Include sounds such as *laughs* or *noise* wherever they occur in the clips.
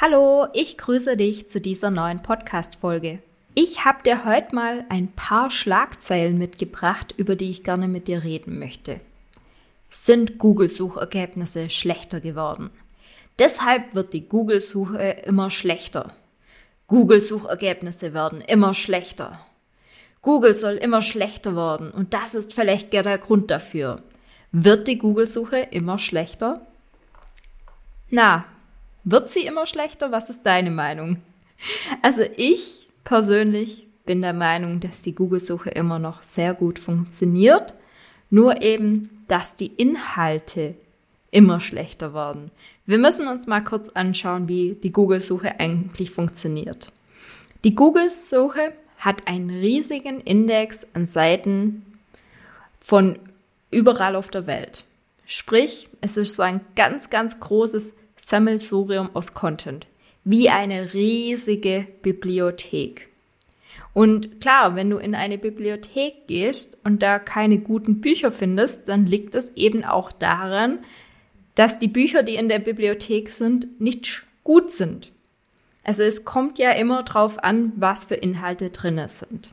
Hallo, ich grüße dich zu dieser neuen Podcast-Folge. Ich habe dir heute mal ein paar Schlagzeilen mitgebracht, über die ich gerne mit dir reden möchte. Sind Google-Suchergebnisse schlechter geworden? Deshalb wird die Google-Suche immer schlechter. Google-Suchergebnisse werden immer schlechter. Google soll immer schlechter werden und das ist vielleicht der Grund dafür. Wird die Google-Suche immer schlechter? Na, wird sie immer schlechter? Was ist deine Meinung? Also ich persönlich bin der Meinung, dass die Google-Suche immer noch sehr gut funktioniert, nur eben, dass die Inhalte immer schlechter werden. Wir müssen uns mal kurz anschauen, wie die Google-Suche eigentlich funktioniert. Die Google-Suche hat einen riesigen Index an Seiten von überall auf der Welt. Sprich, es ist so ein ganz, ganz großes Sammelsurium aus Content. Wie eine riesige Bibliothek. Und klar, wenn du in eine Bibliothek gehst und da keine guten Bücher findest, dann liegt es eben auch daran, dass die Bücher, die in der Bibliothek sind, nicht gut sind. Also es kommt ja immer drauf an, was für Inhalte drinne sind.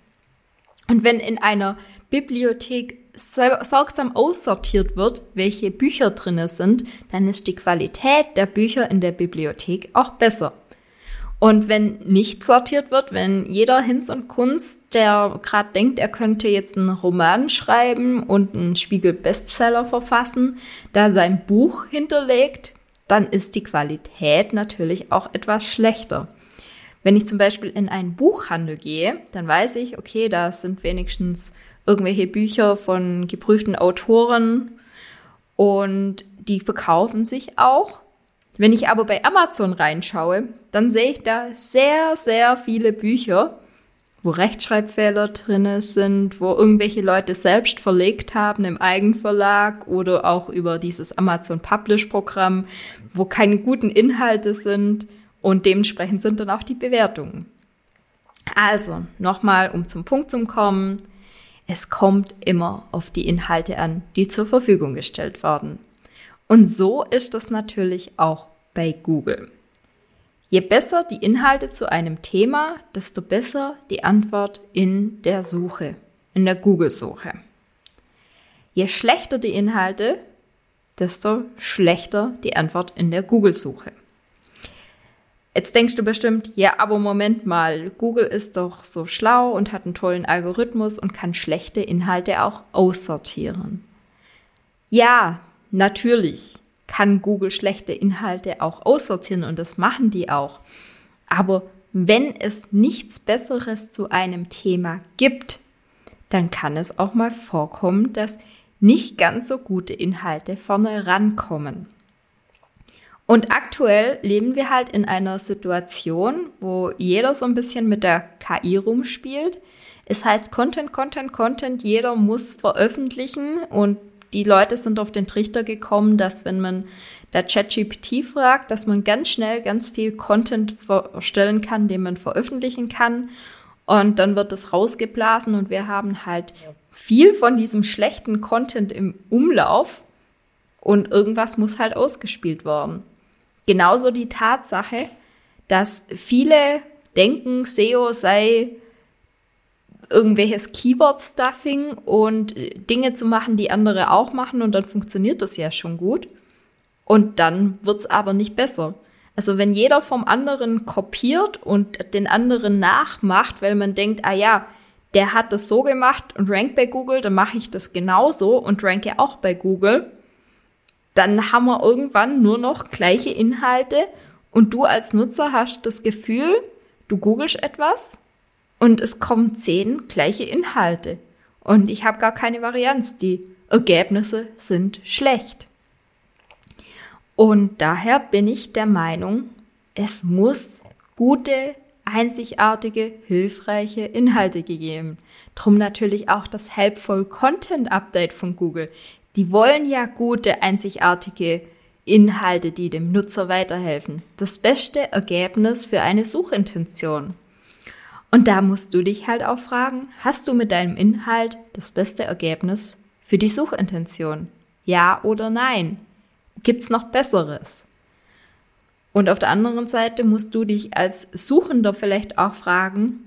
Und wenn in einer Bibliothek sorgsam aussortiert wird, welche Bücher drinne sind, dann ist die Qualität der Bücher in der Bibliothek auch besser. Und wenn nicht sortiert wird, wenn jeder Hinz und Kunst, der gerade denkt, er könnte jetzt einen Roman schreiben und einen Spiegel-Bestseller verfassen, da sein Buch hinterlegt, dann ist die Qualität natürlich auch etwas schlechter. Wenn ich zum Beispiel in einen Buchhandel gehe, dann weiß ich, okay, da sind wenigstens irgendwelche Bücher von geprüften Autoren und die verkaufen sich auch. Wenn ich aber bei Amazon reinschaue, dann sehe ich da sehr, sehr viele Bücher, wo Rechtschreibfehler drinne sind, wo irgendwelche Leute selbst verlegt haben im Eigenverlag oder auch über dieses Amazon Publish Programm, wo keine guten Inhalte sind und dementsprechend sind dann auch die Bewertungen. Also, nochmal, um zum Punkt zu kommen. Es kommt immer auf die Inhalte an, die zur Verfügung gestellt werden. Und so ist es natürlich auch bei Google. Je besser die Inhalte zu einem Thema, desto besser die Antwort in der Suche, in der Google-Suche. Je schlechter die Inhalte, desto schlechter die Antwort in der Google-Suche. Jetzt denkst du bestimmt, ja, aber Moment mal, Google ist doch so schlau und hat einen tollen Algorithmus und kann schlechte Inhalte auch aussortieren. Ja, natürlich kann Google schlechte Inhalte auch aussortieren und das machen die auch. Aber wenn es nichts Besseres zu einem Thema gibt, dann kann es auch mal vorkommen, dass nicht ganz so gute Inhalte vorne rankommen. Und aktuell leben wir halt in einer Situation, wo jeder so ein bisschen mit der KI rumspielt. Es heißt Content, Content, Content, jeder muss veröffentlichen und die Leute sind auf den Trichter gekommen, dass wenn man der ChatGPT fragt, dass man ganz schnell ganz viel Content erstellen kann, den man veröffentlichen kann. Und dann wird es rausgeblasen und wir haben halt viel von diesem schlechten Content im Umlauf und irgendwas muss halt ausgespielt werden. Genauso die Tatsache, dass viele denken, SEO sei irgendwelches Keyword-Stuffing und äh, Dinge zu machen, die andere auch machen und dann funktioniert das ja schon gut. Und dann wird's aber nicht besser. Also wenn jeder vom anderen kopiert und den anderen nachmacht, weil man denkt, ah ja, der hat das so gemacht und rankt bei Google, dann mache ich das genauso und ranke auch bei Google, dann haben wir irgendwann nur noch gleiche Inhalte und du als Nutzer hast das Gefühl, du googelst etwas und es kommen zehn gleiche Inhalte und ich habe gar keine Varianz. Die Ergebnisse sind schlecht. Und daher bin ich der Meinung, es muss gute, einzigartige, hilfreiche Inhalte gegeben. Drum natürlich auch das Helpful Content Update von Google. Die wollen ja gute, einzigartige Inhalte, die dem Nutzer weiterhelfen. Das beste Ergebnis für eine Suchintention. Und da musst du dich halt auch fragen, hast du mit deinem Inhalt das beste Ergebnis für die Suchintention? Ja oder nein? Gibt's noch besseres? Und auf der anderen Seite musst du dich als Suchender vielleicht auch fragen,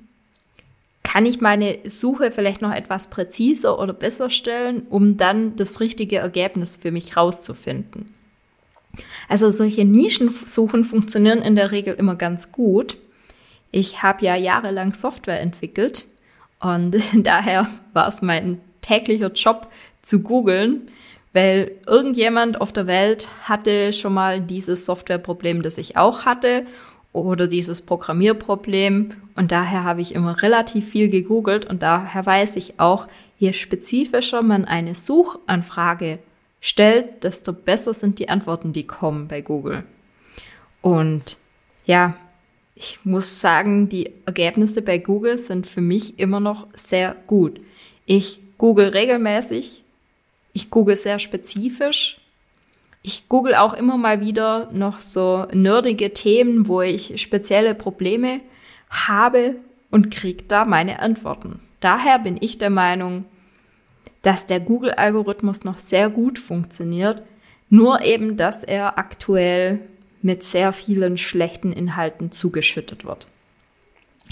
kann ich meine Suche vielleicht noch etwas präziser oder besser stellen, um dann das richtige Ergebnis für mich rauszufinden? Also solche Nischensuchen funktionieren in der Regel immer ganz gut. Ich habe ja jahrelang Software entwickelt und *laughs* daher war es mein täglicher Job zu googeln, weil irgendjemand auf der Welt hatte schon mal dieses Softwareproblem, das ich auch hatte oder dieses Programmierproblem und daher habe ich immer relativ viel gegoogelt und daher weiß ich auch, je spezifischer man eine Suchanfrage stellt, desto besser sind die Antworten, die kommen bei Google. Und ja, ich muss sagen, die Ergebnisse bei Google sind für mich immer noch sehr gut. Ich google regelmäßig, ich google sehr spezifisch. Ich google auch immer mal wieder noch so nerdige Themen, wo ich spezielle Probleme habe und kriege da meine Antworten. Daher bin ich der Meinung, dass der Google-Algorithmus noch sehr gut funktioniert, nur eben, dass er aktuell mit sehr vielen schlechten Inhalten zugeschüttet wird.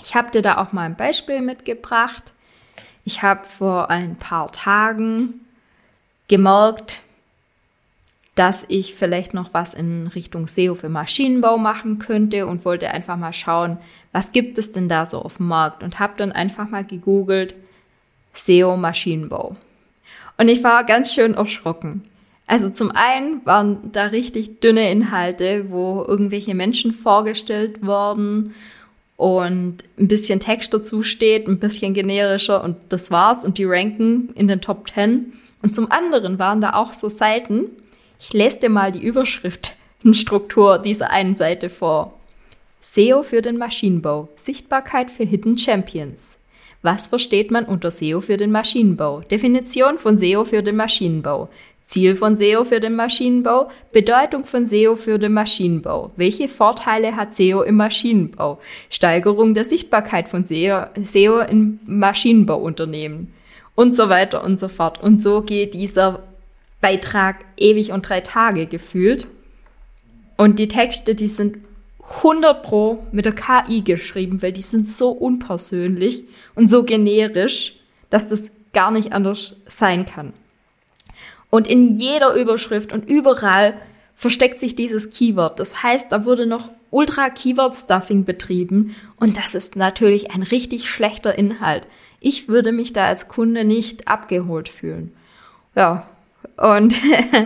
Ich habe dir da auch mal ein Beispiel mitgebracht. Ich habe vor ein paar Tagen gemerkt, dass ich vielleicht noch was in Richtung SEO für Maschinenbau machen könnte und wollte einfach mal schauen, was gibt es denn da so auf dem Markt und habe dann einfach mal gegoogelt SEO Maschinenbau. Und ich war ganz schön erschrocken. Also zum einen waren da richtig dünne Inhalte, wo irgendwelche Menschen vorgestellt wurden und ein bisschen Text dazu steht, ein bisschen generischer und das war's und die ranken in den Top 10. Und zum anderen waren da auch so Seiten. Ich lese dir mal die Überschriftenstruktur dieser einen Seite vor. SEO für den Maschinenbau. Sichtbarkeit für Hidden Champions. Was versteht man unter SEO für den Maschinenbau? Definition von SEO für den Maschinenbau. Ziel von SEO für den Maschinenbau, Bedeutung von SEO für den Maschinenbau. Welche Vorteile hat SEO im Maschinenbau? Steigerung der Sichtbarkeit von SEO, SEO in Maschinenbauunternehmen und so weiter und so fort. Und so geht dieser Beitrag ewig und drei Tage gefühlt. Und die Texte, die sind 100 Pro mit der KI geschrieben, weil die sind so unpersönlich und so generisch, dass das gar nicht anders sein kann. Und in jeder Überschrift und überall versteckt sich dieses Keyword. Das heißt, da wurde noch Ultra Keyword Stuffing betrieben und das ist natürlich ein richtig schlechter Inhalt. Ich würde mich da als Kunde nicht abgeholt fühlen. Ja, und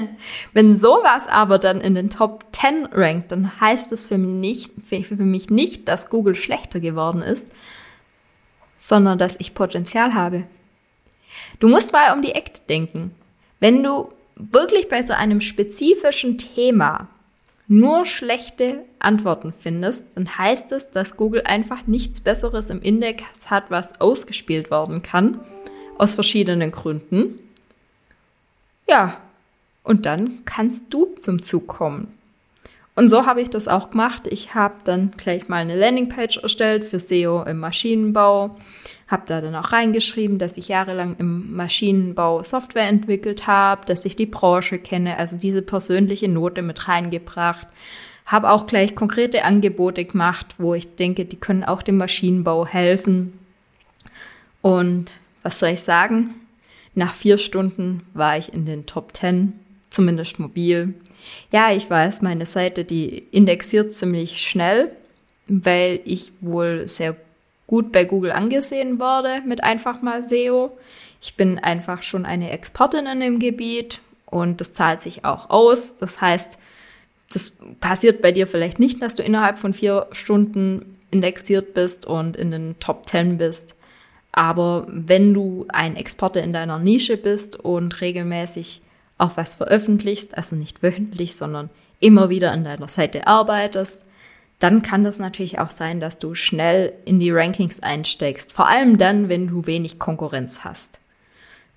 *laughs* wenn sowas aber dann in den Top 10 rankt, dann heißt es für mich nicht, für mich nicht, dass Google schlechter geworden ist, sondern dass ich Potenzial habe. Du musst mal um die Ecke denken. Wenn du wirklich bei so einem spezifischen Thema nur schlechte Antworten findest, dann heißt es, dass Google einfach nichts Besseres im Index hat, was ausgespielt werden kann, aus verschiedenen Gründen. Ja, und dann kannst du zum Zug kommen. Und so habe ich das auch gemacht. Ich habe dann gleich mal eine Landingpage erstellt für SEO im Maschinenbau, habe da dann auch reingeschrieben, dass ich jahrelang im Maschinenbau Software entwickelt habe, dass ich die Branche kenne, also diese persönliche Note mit reingebracht. Habe auch gleich konkrete Angebote gemacht, wo ich denke, die können auch dem Maschinenbau helfen. Und was soll ich sagen? Nach vier Stunden war ich in den Top 10, zumindest mobil. Ja, ich weiß, meine Seite, die indexiert ziemlich schnell, weil ich wohl sehr gut bei Google angesehen wurde mit einfach mal SEO. Ich bin einfach schon eine Expertin in dem Gebiet und das zahlt sich auch aus. Das heißt, das passiert bei dir vielleicht nicht, dass du innerhalb von vier Stunden indexiert bist und in den Top 10 bist. Aber wenn du ein Experte in deiner Nische bist und regelmäßig auch was veröffentlichst, also nicht wöchentlich, sondern immer wieder an deiner Seite arbeitest, dann kann das natürlich auch sein, dass du schnell in die Rankings einsteigst. Vor allem dann, wenn du wenig Konkurrenz hast.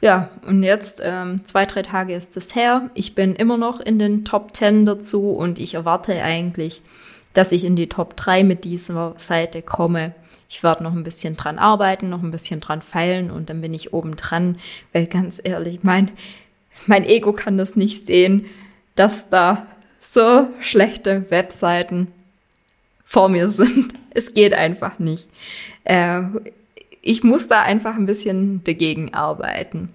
Ja, und jetzt ähm, zwei, drei Tage ist es her. Ich bin immer noch in den Top 10 dazu und ich erwarte eigentlich, dass ich in die Top 3 mit dieser Seite komme. Ich werde noch ein bisschen dran arbeiten, noch ein bisschen dran feilen und dann bin ich oben dran, weil ganz ehrlich, mein, mein Ego kann das nicht sehen, dass da so schlechte Webseiten vor mir sind. *laughs* Es geht einfach nicht. Äh, ich muss da einfach ein bisschen dagegen arbeiten.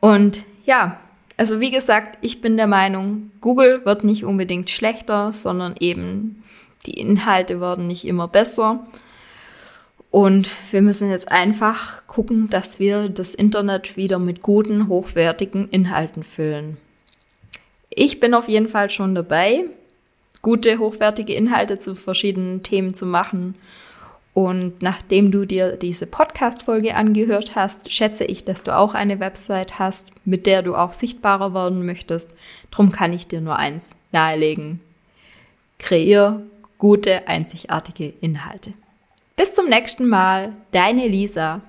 Und ja, also wie gesagt, ich bin der Meinung, Google wird nicht unbedingt schlechter, sondern eben die Inhalte werden nicht immer besser. Und wir müssen jetzt einfach gucken, dass wir das Internet wieder mit guten, hochwertigen Inhalten füllen. Ich bin auf jeden Fall schon dabei gute, hochwertige Inhalte zu verschiedenen Themen zu machen. Und nachdem du dir diese Podcast-Folge angehört hast, schätze ich, dass du auch eine Website hast, mit der du auch sichtbarer werden möchtest. Drum kann ich dir nur eins nahelegen. Kreier gute, einzigartige Inhalte. Bis zum nächsten Mal, deine Lisa.